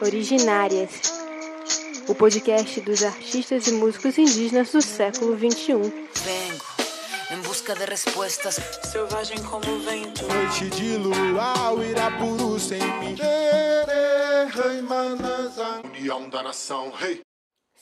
Originárias, o podcast dos artistas e músicos indígenas do século XXI. Vengo em busca de respostas. Selvagem como o vento. Noite de luau, Irapuru sem mim. União da nação, rei.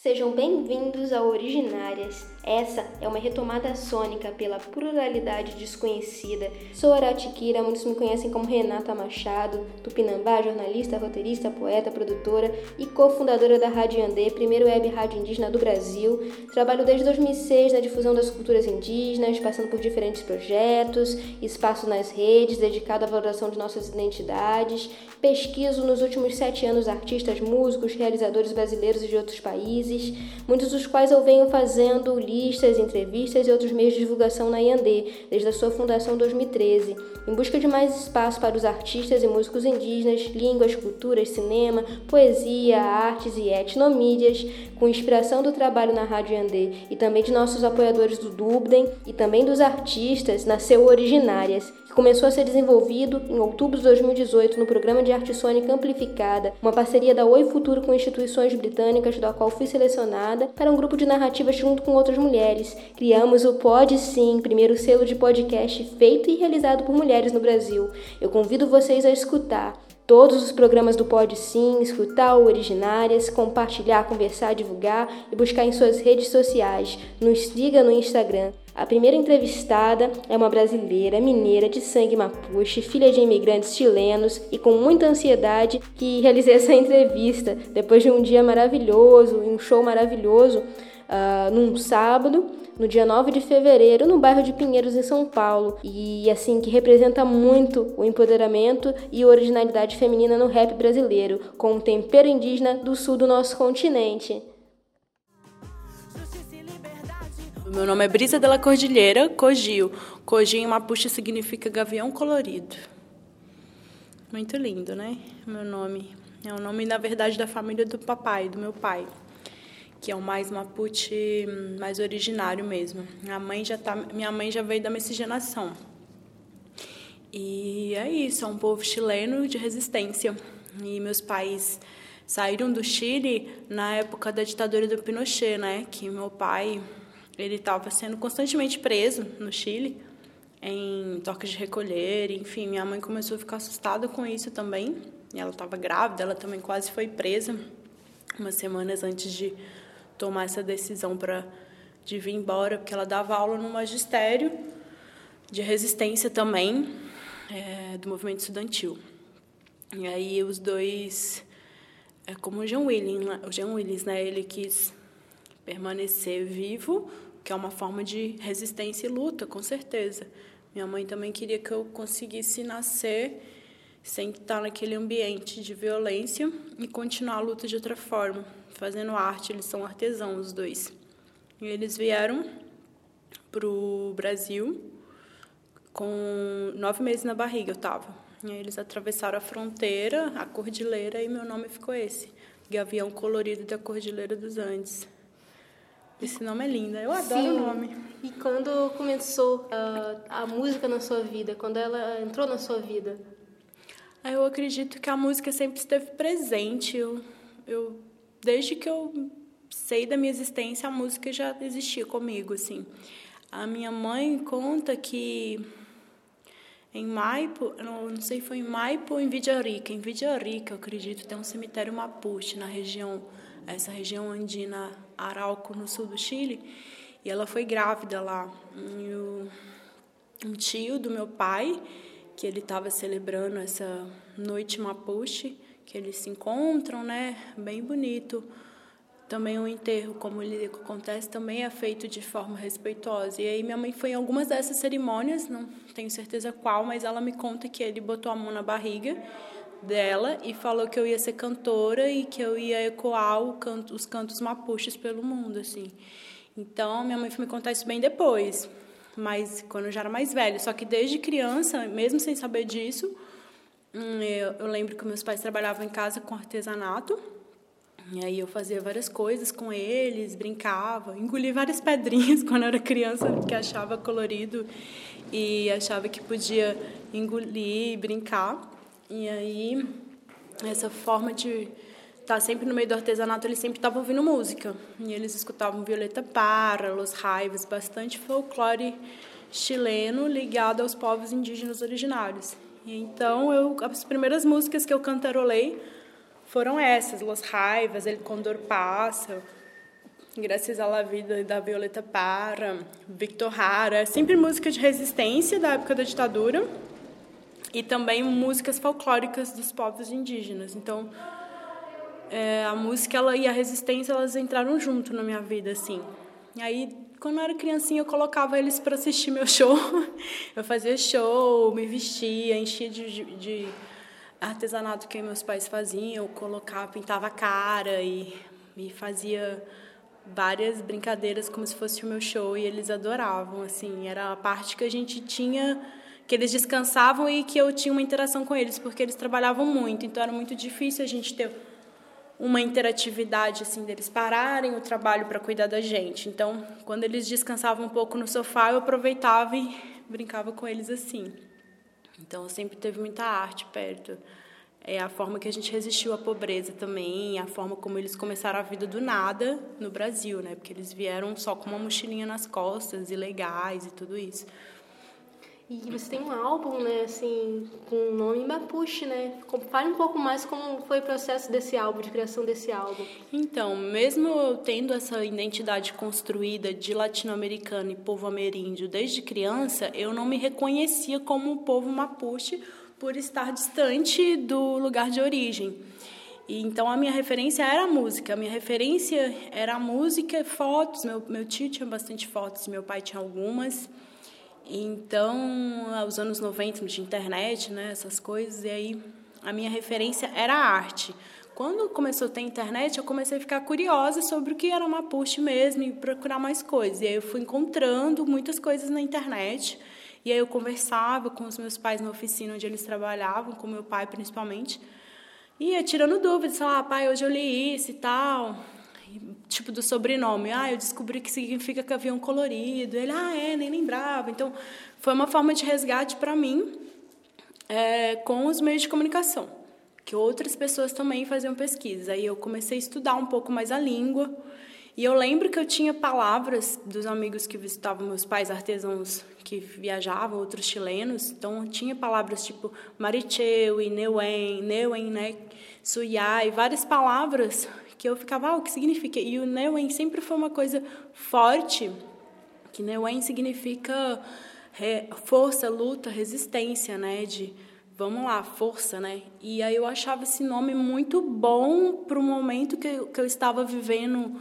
Sejam bem-vindos ao Originárias. Essa é uma retomada sônica pela pluralidade desconhecida. Sou Aratiquira, muitos me conhecem como Renata Machado, tupinambá, jornalista, roteirista, poeta, produtora e cofundadora da Rádio Andê, primeiro web rádio indígena do Brasil. Trabalho desde 2006 na difusão das culturas indígenas, passando por diferentes projetos, espaço nas redes dedicado à valoração de nossas identidades. Pesquiso nos últimos sete anos artistas, músicos, realizadores brasileiros e de outros países, muitos dos quais eu venho fazendo listas, entrevistas e outros meios de divulgação na Yandê, desde a sua fundação em 2013, em busca de mais espaço para os artistas e músicos indígenas, línguas, culturas, cinema, poesia, artes e etnomídias, com inspiração do trabalho na Rádio Yandê e também de nossos apoiadores do Dubden e também dos artistas, nasceu Originárias, começou a ser desenvolvido em outubro de 2018 no programa de arte sônica amplificada, uma parceria da Oi Futuro com instituições britânicas, da qual fui selecionada para um grupo de narrativas junto com outras mulheres. Criamos o Pod Sim, primeiro selo de podcast feito e realizado por mulheres no Brasil. Eu convido vocês a escutar todos os programas do Pod Sim, escutar o Originárias, compartilhar, conversar, divulgar e buscar em suas redes sociais. Nos siga no Instagram. A primeira entrevistada é uma brasileira mineira de sangue mapuche, filha de imigrantes chilenos e com muita ansiedade que realizei essa entrevista depois de um dia maravilhoso, um show maravilhoso, uh, num sábado no dia 9 de fevereiro, no bairro de Pinheiros, em São Paulo, e assim que representa muito o empoderamento e originalidade feminina no rap brasileiro, com um tempero indígena do sul do nosso continente. Meu nome é Brisa della Cordilheira, Cogio. Cogio em Mapuche significa gavião colorido. Muito lindo, né? Meu nome. É o nome, na verdade, da família do papai, do meu pai que é o mais Mapuche mais originário mesmo. Minha mãe já tá, minha mãe já veio da miscigenação. E é isso, é um povo chileno de resistência. E meus pais saíram do Chile na época da ditadura do Pinochet, né? Que meu pai ele estava sendo constantemente preso no Chile em toques de recolher, enfim, minha mãe começou a ficar assustada com isso também. E ela estava grávida, ela também quase foi presa umas semanas antes de tomar essa decisão para de vir embora, porque ela dava aula no magistério de resistência também é, do movimento estudantil. E aí os dois, é como o Jean Willis, o Willis, né? Ele quis permanecer vivo, que é uma forma de resistência e luta, com certeza. Minha mãe também queria que eu conseguisse nascer sem estar naquele ambiente de violência e continuar a luta de outra forma fazendo arte, eles são artesãos os dois. E eles vieram para o Brasil com nove meses na barriga, eu estava. E aí eles atravessaram a fronteira, a cordilheira, e meu nome ficou esse, Gavião Colorido da Cordilheira dos Andes. Esse nome é lindo, eu adoro Sim. o nome. E quando começou uh, a música na sua vida, quando ela entrou na sua vida? Eu acredito que a música sempre esteve presente. Eu, eu desde que eu sei da minha existência, a música já existia comigo, assim. A minha mãe conta que em Maipo, não, não sei foi em Maipo ou em Vidjarica, em Vidjarica, eu acredito, tem um cemitério Mapuche na região, essa região andina Arauco, no sul do Chile, e ela foi grávida lá. E o, um tio do meu pai, que ele estava celebrando essa noite Mapuche, que eles se encontram, né? Bem bonito. Também o enterro, como ele acontece, também é feito de forma respeitosa. E aí minha mãe foi em algumas dessas cerimônias, não tenho certeza qual, mas ela me conta que ele botou a mão na barriga dela e falou que eu ia ser cantora e que eu ia ecoar canto, os cantos mapuches pelo mundo, assim. Então, minha mãe foi me contar isso bem depois, mas quando eu já era mais velha. Só que desde criança, mesmo sem saber disso, Hum, eu, eu lembro que meus pais trabalhavam em casa com artesanato. E aí eu fazia várias coisas com eles, brincava, engoli várias pedrinhas quando eu era criança, que achava colorido e achava que podia engolir, brincar. E aí, essa forma de estar tá sempre no meio do artesanato, eles sempre estavam ouvindo música. E eles escutavam Violeta Parra, Los Raivas, bastante folclore chileno ligado aos povos indígenas originários. E então, eu, as primeiras músicas que eu cantarolei foram essas, Los Raivas, El Condor Passa, Graças à Vida da Violeta Parra, Victor Hara, sempre música de resistência da época da ditadura e também músicas folclóricas dos povos indígenas. Então, é, a música ela, e a resistência elas entraram junto na minha vida, assim. E aí, quando eu era criancinha, eu colocava eles para assistir meu show. Eu fazia show, me vestia, enchia de, de, artesanato que meus pais faziam, eu colocava, pintava a cara e, e fazia várias brincadeiras como se fosse o meu show e eles adoravam, assim, era a parte que a gente tinha que eles descansavam e que eu tinha uma interação com eles, porque eles trabalhavam muito, então era muito difícil a gente ter uma interatividade assim deles pararem o trabalho para cuidar da gente. Então, quando eles descansavam um pouco no sofá, eu aproveitava e brincava com eles assim. Então, sempre teve muita arte perto. É a forma que a gente resistiu à pobreza também, a forma como eles começaram a vida do nada no Brasil, né? Porque eles vieram só com uma mochilinha nas costas, ilegais e tudo isso. E você tem um álbum, né, assim, com o nome Mapuche, né? Fale um pouco mais como foi o processo desse álbum, de criação desse álbum. Então, mesmo tendo essa identidade construída de latino-americano e povo ameríndio desde criança, eu não me reconhecia como povo Mapuche por estar distante do lugar de origem. E, então a minha referência era a música, a minha referência era a música, fotos. Meu, meu tio tinha bastante fotos, meu pai tinha algumas. Então, aos anos 90, de internet, né, essas coisas, e aí a minha referência era a arte. Quando começou a ter internet, eu comecei a ficar curiosa sobre o que era Mapuche mesmo e procurar mais coisas. E aí eu fui encontrando muitas coisas na internet. E aí eu conversava com os meus pais na oficina onde eles trabalhavam, com meu pai principalmente. E ia tirando dúvidas, ah, pai, hoje eu li isso e tal tipo do sobrenome. Ah, eu descobri que significa um colorido. Ele, ah, é, nem lembrava. Então, foi uma forma de resgate para mim é, com os meios de comunicação, que outras pessoas também faziam pesquisa. Aí eu comecei a estudar um pouco mais a língua. E eu lembro que eu tinha palavras dos amigos que visitavam meus pais, artesãos que viajavam, outros chilenos. Então, tinha palavras tipo maricheu, Neuen, Neuen, né? Suyai, várias palavras que eu ficava, ah, o que significa? E o Neuen sempre foi uma coisa forte, que Neuen significa força, luta, resistência, né? De vamos lá, força, né? E aí eu achava esse nome muito bom para o momento que eu, que eu estava vivendo,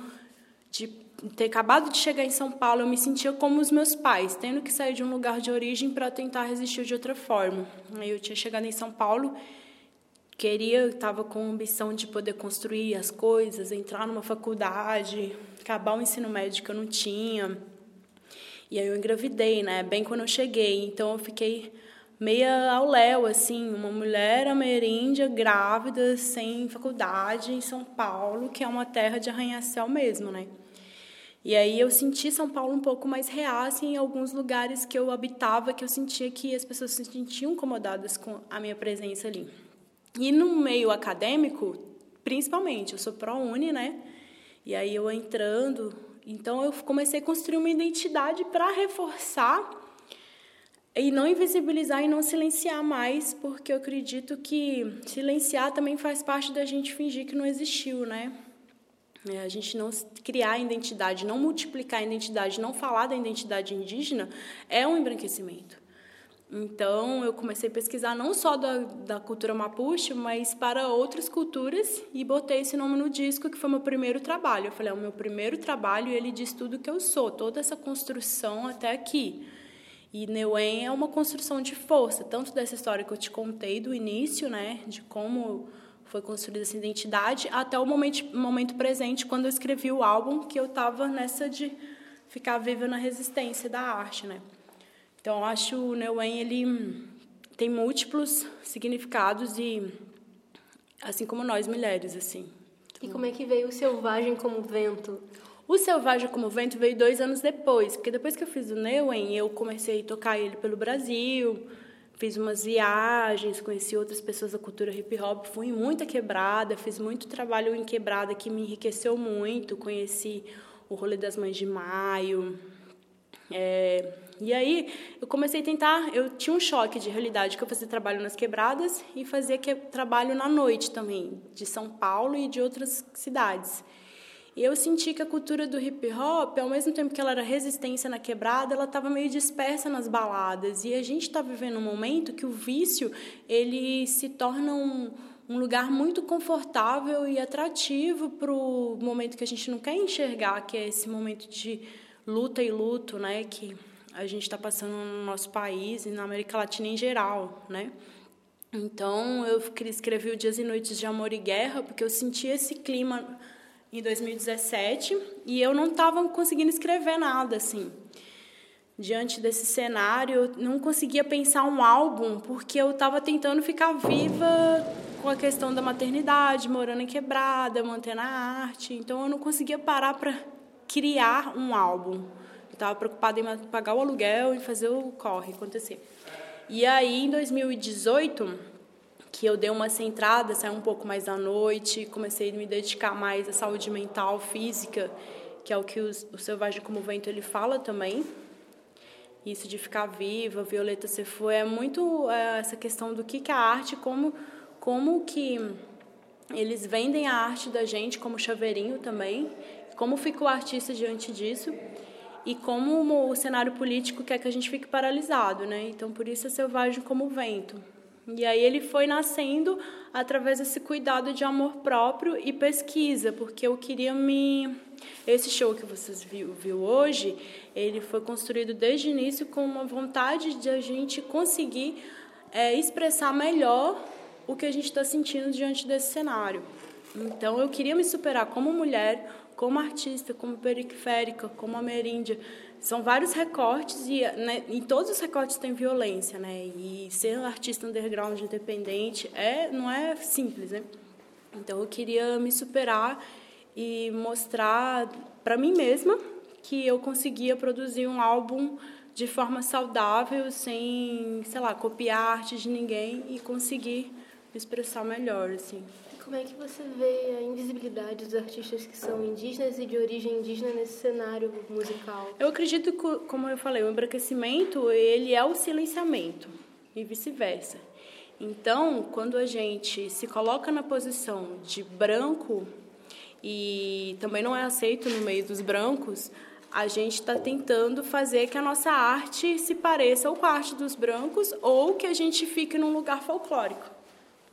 de ter acabado de chegar em São Paulo, eu me sentia como os meus pais, tendo que sair de um lugar de origem para tentar resistir de outra forma. Aí eu tinha chegado em São Paulo queria, estava com a ambição de poder construir as coisas, entrar numa faculdade, acabar o ensino médio que eu não tinha. E aí eu engravidei, né? Bem quando eu cheguei. Então eu fiquei meia ao léu, assim, uma mulher ameríndia, grávida, sem faculdade, em São Paulo, que é uma terra de arranha-céu mesmo, né? E aí eu senti São Paulo um pouco mais assim, em alguns lugares que eu habitava, que eu sentia que as pessoas se sentiam incomodadas com a minha presença ali. E no meio acadêmico, principalmente, eu sou pró-uni, né? E aí eu entrando, então eu comecei a construir uma identidade para reforçar e não invisibilizar e não silenciar mais, porque eu acredito que silenciar também faz parte da gente fingir que não existiu, né? É, a gente não criar a identidade, não multiplicar a identidade, não falar da identidade indígena é um embranquecimento. Então, eu comecei a pesquisar não só da, da cultura mapuche, mas para outras culturas e botei esse nome no disco, que foi meu primeiro trabalho. Eu falei, é o meu primeiro trabalho e ele diz tudo que eu sou, toda essa construção até aqui. E Neuen é uma construção de força, tanto dessa história que eu te contei do início, né, de como foi construída essa identidade, até o momento, momento presente, quando eu escrevi o álbum, que eu estava nessa de ficar viva na resistência da arte, né. Então, acho o Neuen ele tem múltiplos significados e assim como nós mulheres assim. E como é que veio o Selvagem como Vento? O Selvagem como Vento veio dois anos depois, porque depois que eu fiz o Neuen, eu comecei a tocar ele pelo Brasil, fiz umas viagens, conheci outras pessoas da cultura hip hop, fui em muita quebrada, fiz muito trabalho em quebrada que me enriqueceu muito, conheci o rolê das mães de maio. É, e aí eu comecei a tentar, eu tinha um choque de realidade que eu fazia trabalho nas quebradas e fazia que, trabalho na noite também, de São Paulo e de outras cidades. E eu senti que a cultura do hip hop, ao mesmo tempo que ela era resistência na quebrada, ela estava meio dispersa nas baladas. E a gente está vivendo um momento que o vício ele se torna um, um lugar muito confortável e atrativo para o momento que a gente não quer enxergar, que é esse momento de luta e luto, né, que a gente está passando no nosso país e na América Latina em geral, né? Então eu escrevi o Dias e Noites de Amor e Guerra porque eu senti esse clima em 2017 e eu não estava conseguindo escrever nada assim. Diante desse cenário, eu não conseguia pensar um álbum porque eu estava tentando ficar viva com a questão da maternidade, morando em quebrada, mantendo a arte. Então eu não conseguia parar para criar um álbum. Estava preocupada em pagar o aluguel e fazer o corre acontecer. E aí, em 2018, que eu dei uma centrada, saí um pouco mais à noite, comecei a me dedicar mais à saúde mental, física, que é o que o, Selvagem como Vento ele fala também. Isso de ficar viva, Violeta Sefo, é muito é, essa questão do que, que é a arte, como, como que eles vendem a arte da gente como chaveirinho também, como fica o artista diante disso e como o cenário político quer que a gente fique paralisado, né? Então, por isso é selvagem como o vento. E aí ele foi nascendo através desse cuidado de amor próprio e pesquisa, porque eu queria me esse show que vocês viu, viu hoje, ele foi construído desde o início com uma vontade de a gente conseguir é, expressar melhor o que a gente está sentindo diante desse cenário. Então eu queria me superar como mulher, como artista, como periférica, como ameríndia, são vários recortes e né, em todos os recortes tem violência, né? E ser artista underground independente é não é simples, né? Então eu queria me superar e mostrar para mim mesma que eu conseguia produzir um álbum de forma saudável, sem, sei lá, copiar arte de ninguém e conseguir me expressar melhor, assim. Como é que você vê a invisibilidade dos artistas que são indígenas e de origem indígena nesse cenário musical? Eu acredito que, como eu falei, o embranquecimento ele é o silenciamento e vice-versa. Então, quando a gente se coloca na posição de branco e também não é aceito no meio dos brancos, a gente está tentando fazer que a nossa arte se pareça ou com a arte dos brancos ou que a gente fique num lugar folclórico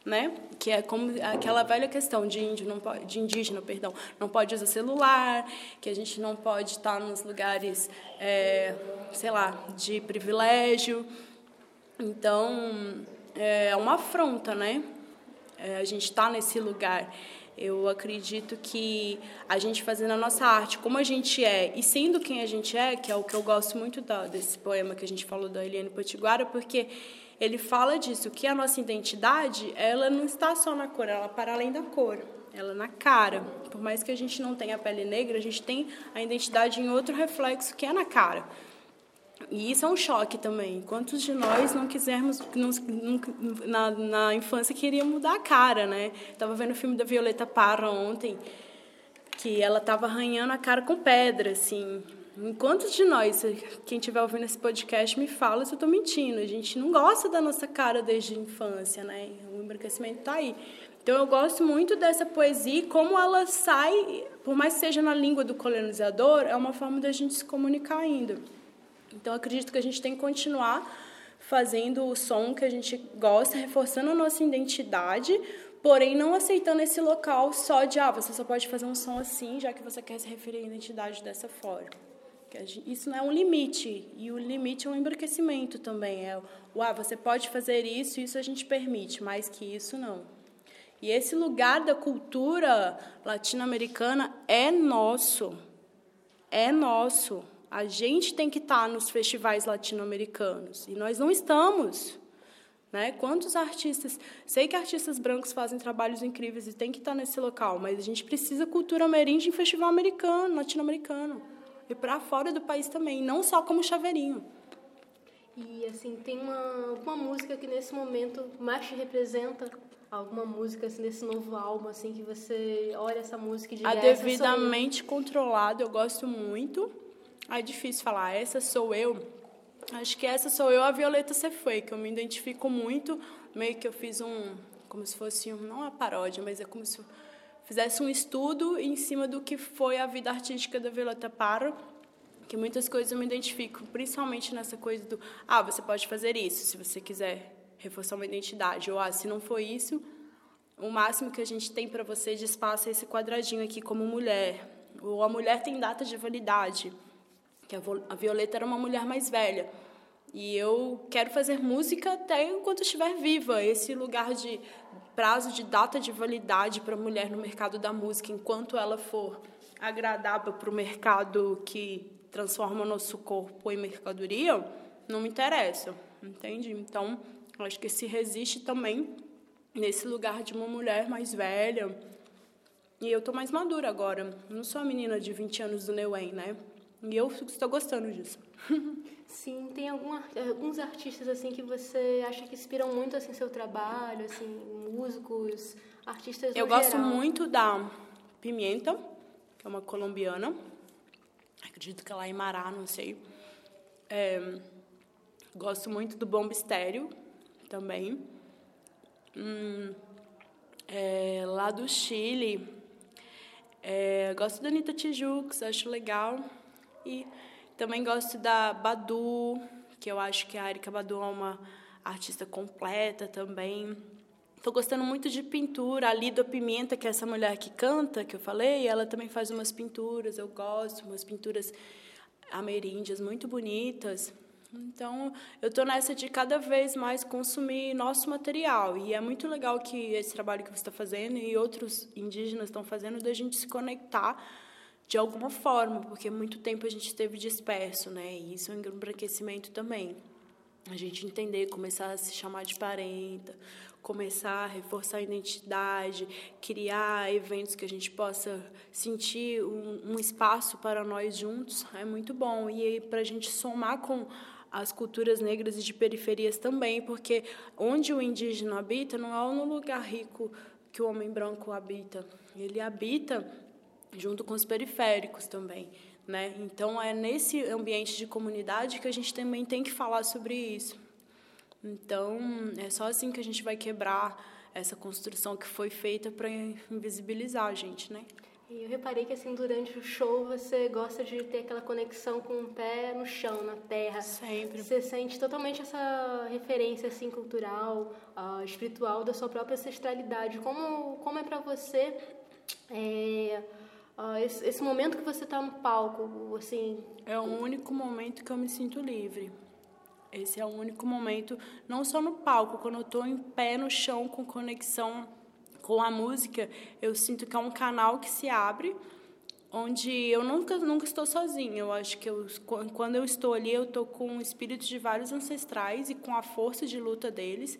né? Que é como aquela velha questão de índio não pode, de indígena, perdão, não pode usar celular, que a gente não pode estar nos lugares, é, sei lá, de privilégio. Então é uma afronta, né? É, a gente está nesse lugar. Eu acredito que a gente fazendo a nossa arte como a gente é e sendo quem a gente é, que é o que eu gosto muito da, desse poema que a gente falou da Eliane Potiguara, porque ele fala disso, que a nossa identidade, ela não está só na cor, ela para além da cor, ela na cara. Por mais que a gente não tenha a pele negra, a gente tem a identidade em outro reflexo que é na cara. E isso é um choque também. Quantos de nós não quisermos, não, na, na infância, queria mudar a cara, né? Estava vendo o filme da Violeta Parra ontem, que ela estava arranhando a cara com pedra, assim. Quantos de nós, quem estiver ouvindo esse podcast, me fala se eu estou mentindo? A gente não gosta da nossa cara desde a infância, né? O embranquecimento está aí. Então, eu gosto muito dessa poesia e como ela sai, por mais que seja na língua do colonizador, é uma forma da gente se comunicar ainda. Então, acredito que a gente tem que continuar fazendo o som que a gente gosta, reforçando a nossa identidade, porém não aceitando esse local só de, ah, você só pode fazer um som assim, já que você quer se referir à identidade dessa forma. Isso não é um limite, e o limite é um embranquecimento também. É o, ah, você pode fazer isso, isso a gente permite, mais que isso não. E esse lugar da cultura latino-americana é nosso. É nosso. A gente tem que estar nos festivais latino-americanos. E nós não estamos. Né? Quantos artistas. Sei que artistas brancos fazem trabalhos incríveis e tem que estar nesse local, mas a gente precisa cultura ameríndia em festival americano, latino-americano e para fora do país também, não só como chaveirinho. E assim, tem uma, uma música que nesse momento mais te representa? Alguma música assim, desse novo álbum, assim, que você olha essa música e diz, A "Essa devidamente controlado, eu gosto muito. É difícil falar, essa sou eu. Acho que essa sou eu, a Violeta Cefei, que eu me identifico muito. Meio que eu fiz um, como se fosse, um, não uma paródia, mas é como se eu fizesse um estudo em cima do que foi a vida artística da Violeta Parra, que muitas coisas eu me identifico, principalmente nessa coisa do, ah, você pode fazer isso, se você quiser reforçar uma identidade, ou ah, se não for isso, o máximo que a gente tem para você de espaço é esse quadradinho aqui como mulher. Ou a mulher tem data de validade, que a Violeta era uma mulher mais velha. E eu quero fazer música até enquanto estiver viva. Esse lugar de prazo de data de validade para a mulher no mercado da música, enquanto ela for agradável para o mercado que transforma o nosso corpo em mercadoria, não me interessa, entende? Então, acho que se resiste também nesse lugar de uma mulher mais velha. E eu tô mais madura agora. Não sou a menina de 20 anos do Neuém, né? E eu estou gostando disso. Sim, tem algum, alguns artistas assim que você acha que inspiram muito assim seu trabalho, assim, músicos, artistas Eu gosto geral. muito da Pimenta, que é uma colombiana. Acredito que ela é em Mará, não sei. É, gosto muito do Bomba Estéreo também. Hum, é, lá do Chile, é, gosto da Anitta Tijoux, acho legal. E também gosto da Badu, que eu acho que a Erika Badu é uma artista completa também. Estou gostando muito de pintura. A Lido Pimenta, que é essa mulher que canta, que eu falei, ela também faz umas pinturas, eu gosto, umas pinturas ameríndias muito bonitas. Então, eu estou nessa de cada vez mais consumir nosso material. E é muito legal que esse trabalho que você está fazendo e outros indígenas estão fazendo, da gente se conectar de alguma forma, porque muito tempo a gente esteve disperso, né? E isso é um embranquecimento também. A gente entender, começar a se chamar de parenta, começar a reforçar a identidade, criar eventos que a gente possa sentir um, um espaço para nós juntos, é muito bom. E para a gente somar com as culturas negras e de periferias também, porque onde o indígena habita não é no lugar rico que o homem branco habita. Ele habita junto com os periféricos também, né? Então é nesse ambiente de comunidade que a gente também tem que falar sobre isso. Então é só assim que a gente vai quebrar essa construção que foi feita para invisibilizar a gente, né? E eu reparei que assim durante o show você gosta de ter aquela conexão com o pé no chão, na terra. Sempre. Você sente totalmente essa referência assim cultural, ah, espiritual da sua própria ancestralidade. Como como é para você é, ah, esse, esse momento que você está no palco, assim, É o único momento que eu me sinto livre. Esse é o único momento, não só no palco, quando eu estou em pé no chão com conexão com a música, eu sinto que é um canal que se abre, onde eu nunca nunca estou sozinha. Eu acho que eu, quando eu estou ali, eu estou com o espírito de vários ancestrais e com a força de luta deles.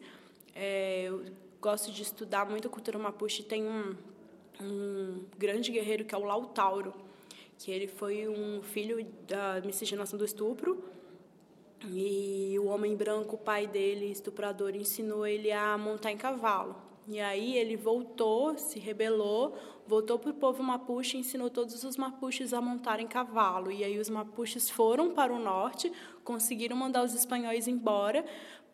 É, eu gosto de estudar muito a cultura mapuche. Tem um, um grande guerreiro que é o Lautauro, que ele foi um filho da miscigenação do estupro. E o homem branco, o pai dele, estuprador, ensinou ele a montar em cavalo. E aí ele voltou, se rebelou, voltou para o povo mapuche e ensinou todos os mapuches a montarem cavalo. E aí os mapuches foram para o norte, conseguiram mandar os espanhóis embora,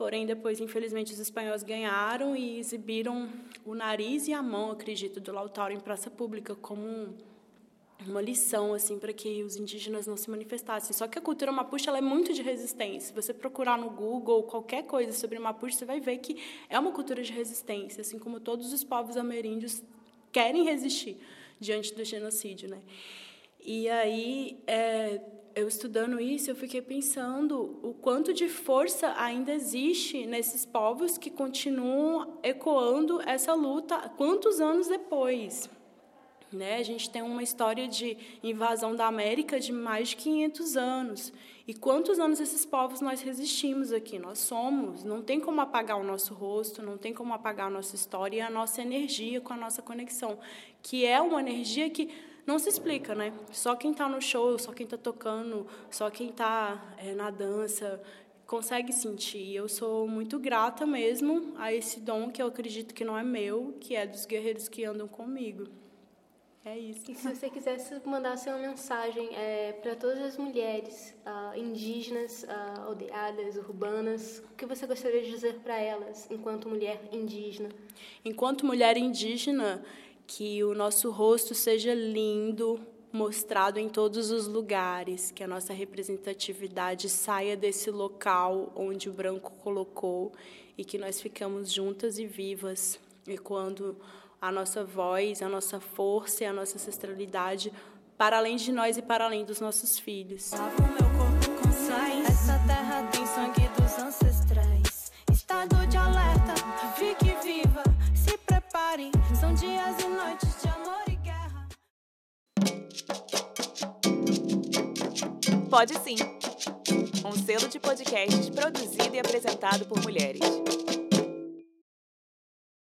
porém depois, infelizmente, os espanhóis ganharam e exibiram o nariz e a mão, acredito, do Lautaro em praça pública como uma lição assim para que os indígenas não se manifestassem. Só que a cultura mapuche ela é muito de resistência. Se você procurar no Google qualquer coisa sobre mapuche, você vai ver que é uma cultura de resistência, assim como todos os povos ameríndios querem resistir diante do genocídio, né? E aí, é, eu estudando isso, eu fiquei pensando o quanto de força ainda existe nesses povos que continuam ecoando essa luta quantos anos depois. Né? A gente tem uma história de invasão da América de mais de 500 anos. E quantos anos esses povos nós resistimos aqui? Nós somos. Não tem como apagar o nosso rosto, não tem como apagar a nossa história e a nossa energia com a nossa conexão, que é uma energia que não se explica, né? Só quem está no show, só quem está tocando, só quem está é, na dança consegue sentir. Eu sou muito grata mesmo a esse dom que eu acredito que não é meu, que é dos guerreiros que andam comigo. É isso. E se você quisesse mandar uma mensagem é, para todas as mulheres uh, indígenas, uh, aldeadas, urbanas, o que você gostaria de dizer para elas enquanto mulher indígena? Enquanto mulher indígena, que o nosso rosto seja lindo, mostrado em todos os lugares, que a nossa representatividade saia desse local onde o branco colocou e que nós ficamos juntas e vivas. E quando a nossa voz, a nossa força e a nossa ancestralidade para além de nós e para além dos nossos filhos. Essa terra tem sangue Pode sim. Um selo de podcast produzido e apresentado por mulheres.